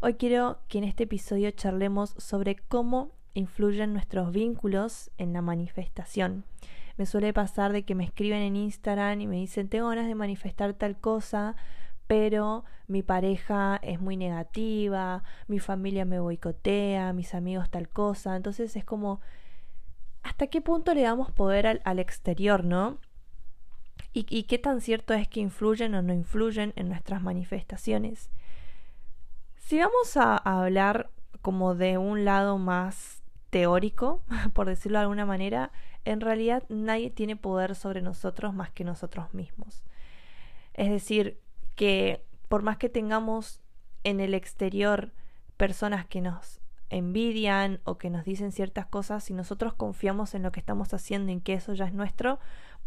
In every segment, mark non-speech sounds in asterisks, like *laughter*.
Hoy quiero que en este episodio charlemos sobre cómo influyen nuestros vínculos en la manifestación. Me suele pasar de que me escriben en Instagram y me dicen, tengo ganas de manifestar tal cosa, pero mi pareja es muy negativa, mi familia me boicotea, mis amigos tal cosa. Entonces es como, ¿hasta qué punto le damos poder al, exterior, no? ¿Y, ¿Y qué tan cierto es que influyen o no influyen en nuestras manifestaciones? Si vamos a, hablar como de un lado más teórico, *laughs* por decirlo de alguna manera, en realidad nadie tiene poder sobre nosotros más que nosotros mismos. Es decir, que por más que tengamos en el exterior personas que nos envidian o que nos dicen ciertas cosas, si nosotros confiamos en lo que estamos haciendo y que eso ya es nuestro,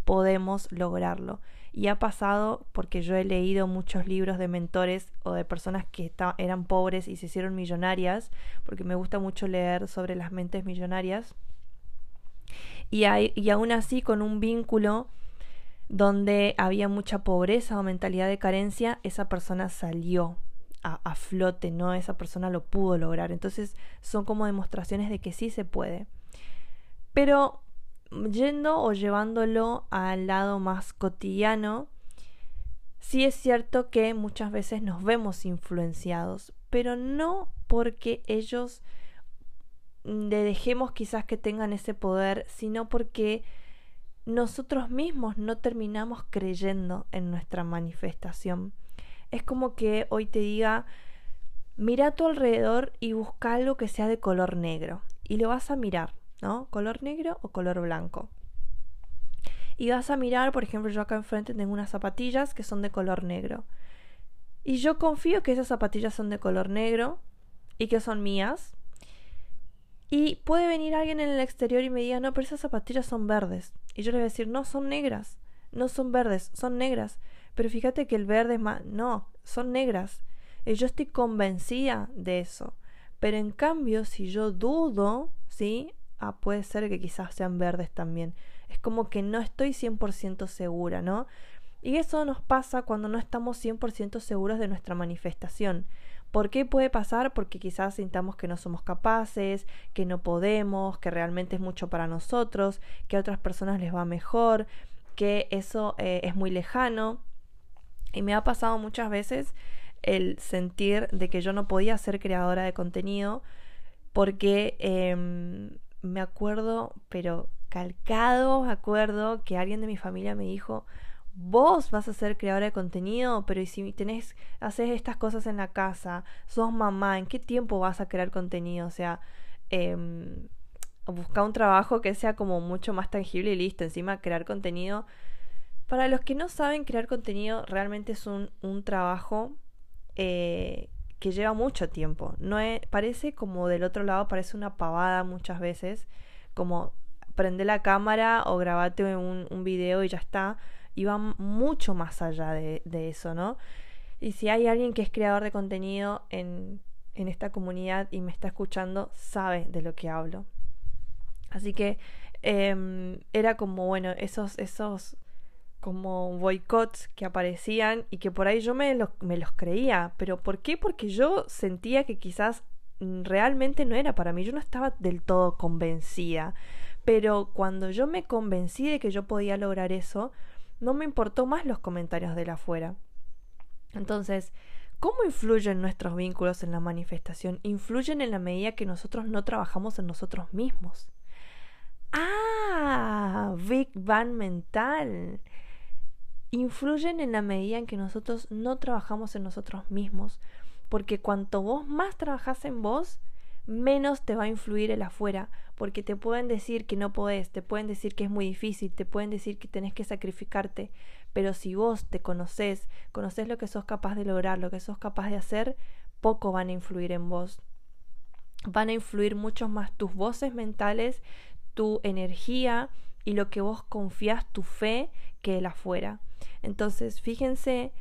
podemos lograrlo. Y ha pasado porque yo he leído muchos libros de mentores o de personas que eran pobres y se hicieron millonarias, porque me gusta mucho leer sobre las mentes millonarias. Y, aún así con un vínculo donde había mucha pobreza o mentalidad de carencia, esa persona salió a, a, flote, ¿no? Esa persona lo pudo lograr. Entonces son como demostraciones de que sí se puede. Pero yendo o llevándolo al lado más cotidiano, sí es cierto que muchas veces nos vemos influenciados, pero no porque ellos le dejemos quizás que tengan ese poder, sino porque nosotros mismos no terminamos creyendo en nuestra manifestación. Es como que hoy te diga, mira a tu alrededor y busca algo que sea de color negro. Y lo vas a mirar. ¿No? Color negro o color blanco. Y vas a mirar, por ejemplo, yo acá enfrente tengo unas zapatillas que son de color negro. Y yo confío que esas zapatillas son de color negro y que son mías. Y puede venir alguien en el exterior y me diga, no, pero esas zapatillas son verdes. Y yo le voy a decir, no, son negras. No son verdes, son negras. Pero fíjate que el verde es más... No, son negras. Y yo estoy convencida de eso. Pero en cambio, si yo dudo, ¿sí? Ah, puede ser que quizás sean verdes también. Es como que no estoy 100% segura, ¿no? Y eso nos pasa cuando no estamos 100% seguros de nuestra manifestación. ¿Por qué puede pasar? Porque quizás sintamos que no somos capaces, que no podemos, que realmente es mucho para nosotros, que a otras personas les va mejor, que eso eh, es muy lejano. Y me ha pasado muchas veces el sentir de que yo no podía ser creadora de contenido porque em, me acuerdo, pero calcado, acuerdo que alguien de mi familia me dijo, vos vas a ser creadora de contenido, pero si tenés, haces estas cosas en la casa, sos mamá, ¿en qué tiempo vas a crear contenido? O sea, eh, busca un trabajo que sea como mucho más tangible y listo. Encima, crear contenido. Para los que no saben, crear contenido realmente es un, un trabajo eh, que lleva mucho tiempo. No parece como del otro lado, parece una pavada muchas veces, como prende la cámara o grabate un, un video y ya está. Y va mucho más allá de, eso, ¿no? Y si hay alguien que es creador de contenido en, en esta comunidad y me está escuchando, sabe de lo que hablo. Así que em, era como, bueno, esos, esos como boicots que aparecían y que por ahí yo me los, creía. ¿Pero por qué? Porque yo sentía que quizás mm, realmente no era para mí, yo no estaba del todo convencida. Pero cuando yo me convencí de que yo podía lograr eso, no me importó más los comentarios de la afuera. Entonces, ¿cómo influyen nuestros vínculos en la manifestación? Influyen en la medida que nosotros no trabajamos en nosotros mismos. Ah, Big Bang mental influyen en la medida en que nosotros no trabajamos en nosotros mismos. Porque cuanto vos más trabajas en vos, menos te va a influir el afuera. Porque te pueden decir que no podés, te pueden decir que es muy difícil, te pueden decir que tenés que sacrificarte. Pero si vos te conoces, conoces lo que sos capaz de lograr, lo que sos capaz de hacer, poco van a influir en vos. van a influir mucho más tus voces mentales, tu energía y lo que vos confías, tu fe, que el afuera. Entonces, fíjense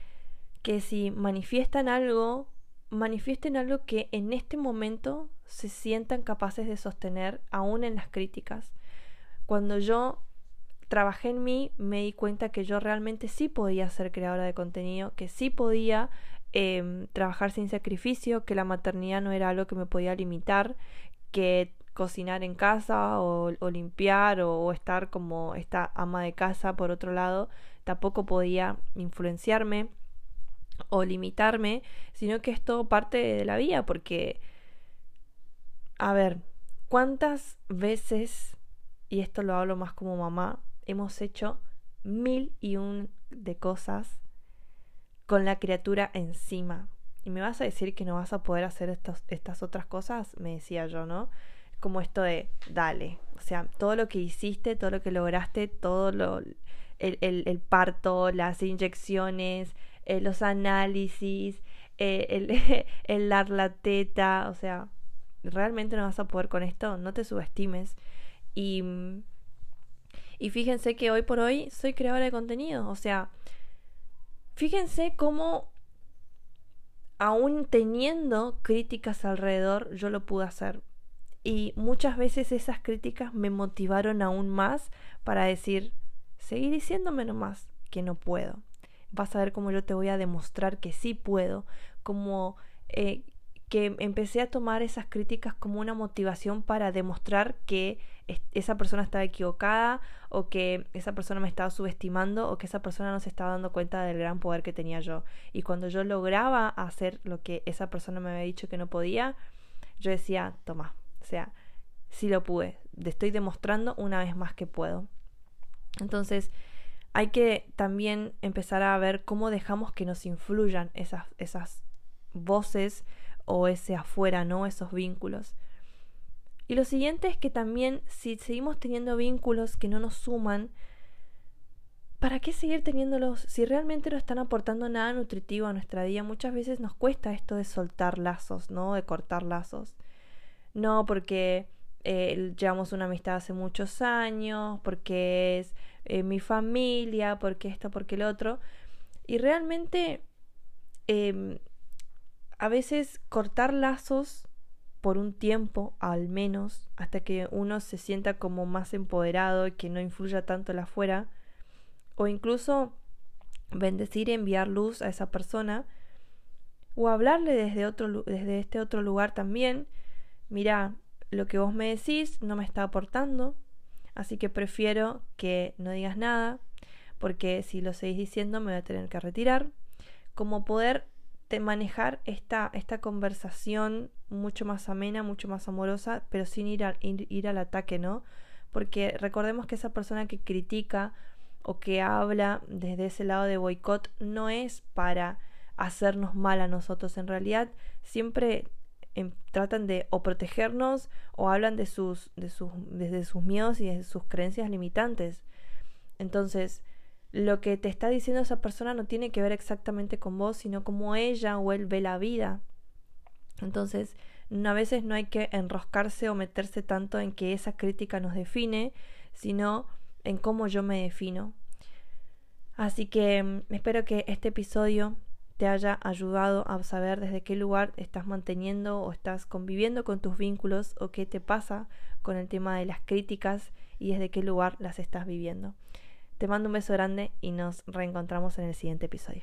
que si manifiestan algo, manifiesten algo que en este momento se sientan capaces de sostener aún en las críticas. Cuando yo trabajé en mí, me di cuenta que yo realmente sí podía ser creadora de contenido, que sí podía em, trabajar sin sacrificio, que la maternidad no era algo que me podía limitar, que cocinar en casa o, limpiar o, estar como esta ama de casa por otro lado tampoco podía influenciarme o limitarme, sino que es todo parte de la vida porque, a ver, ¿cuántas veces, y esto lo hablo más como mamá, hemos hecho mil y un de cosas con la criatura encima? Y me vas a decir que no vas a poder hacer estas otras cosas, me decía yo, ¿no? Como esto de, dale, o sea, todo lo que hiciste, todo lo que lograste, todo lo, el, el parto, las inyecciones, eh, los análisis, eh, el, *laughs* el dar la teta, o sea, realmente no vas a poder con esto, no te subestimes. Y, y fíjense que hoy por hoy soy creadora de contenido, o sea, fíjense cómo aún teniendo críticas alrededor, yo lo pude hacer. Y muchas veces esas críticas me motivaron aún más para decir, seguí diciéndome nomás que no puedo vas a ver cómo yo te voy a demostrar que sí puedo, como eh, que empecé a tomar esas críticas como una motivación para demostrar que esa persona estaba equivocada o que esa persona me estaba subestimando o que esa persona no se estaba dando cuenta del gran poder que tenía yo. Y cuando yo lograba hacer lo que esa persona me había dicho que no podía, yo decía, toma, o sea, sí lo pude, te estoy demostrando una vez más que puedo. Entonces, hay que también empezar a ver cómo dejamos que nos influyan esas, esas voces o ese afuera, ¿no? Esos vínculos. Y lo siguiente es que también si seguimos teniendo vínculos que no nos suman, ¿para qué seguir teniéndolos si realmente no están aportando nada nutritivo a nuestra vida? Muchas veces nos cuesta esto de soltar lazos, ¿no? De cortar lazos. No porque eh, llevamos una amistad hace muchos años, porque es eh, mi familia, porque esto, porque el otro. Y realmente em, a veces cortar lazos por un tiempo al menos, hasta que uno se sienta como más empoderado y que no influya tanto el afuera, o incluso bendecir y enviar luz a esa persona, o hablarle desde, otro, desde este otro lugar también, mira, lo que vos me decís no me está aportando, Así que prefiero que no digas nada, porque si lo seguís diciendo me voy a tener que retirar. Como poder manejar esta, esta conversación mucho más amena, mucho más amorosa, pero sin ir, ir, al ataque, ¿no? Porque recordemos que esa persona que critica o que habla desde ese lado de boicot no es para hacernos mal a nosotros. En realidad siempre Em, tratan de o protegernos o hablan de sus, de sus, desde sus miedos y de sus creencias limitantes. Entonces, lo que te está diciendo esa persona no tiene que ver exactamente con vos, sino como ella o él ve la vida. Entonces, a veces no hay que enroscarse o meterse tanto en que esa crítica nos define, sino en cómo yo me defino. Así que mm, espero que este episodio te haya ayudado a saber desde qué lugar estás manteniendo o estás conviviendo con tus vínculos o qué te pasa con el tema de las críticas y desde qué lugar las estás viviendo. Te mando un beso grande y nos reencontramos en el siguiente episodio.